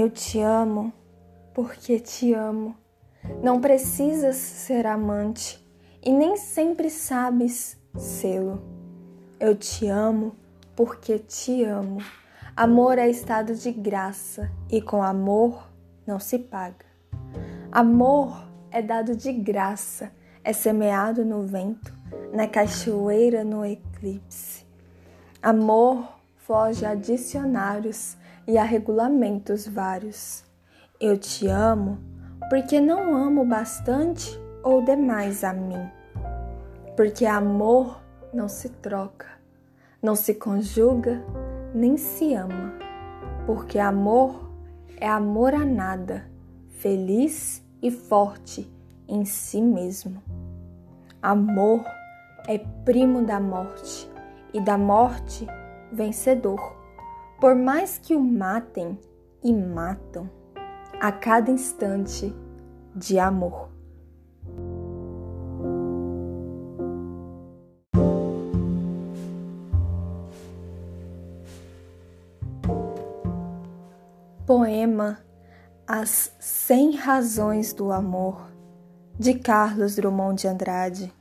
Eu te amo porque te amo. Não precisas ser amante e nem sempre sabes sê-lo. Eu te amo porque te amo. Amor é estado de graça e com amor não se paga. Amor é dado de graça, é semeado no vento, na cachoeira, no eclipse. Amor foge a dicionários e a regulamentos vários. Eu te amo porque não amo bastante ou demais a mim. Porque amor não se troca, não se conjuga, nem se ama. Porque amor é amor a nada, feliz e forte em si mesmo. Amor é primo da morte e da morte vencedor. Por mais que o matem e matam a cada instante de amor. Poema As Cem Razões do Amor, de Carlos Drummond de Andrade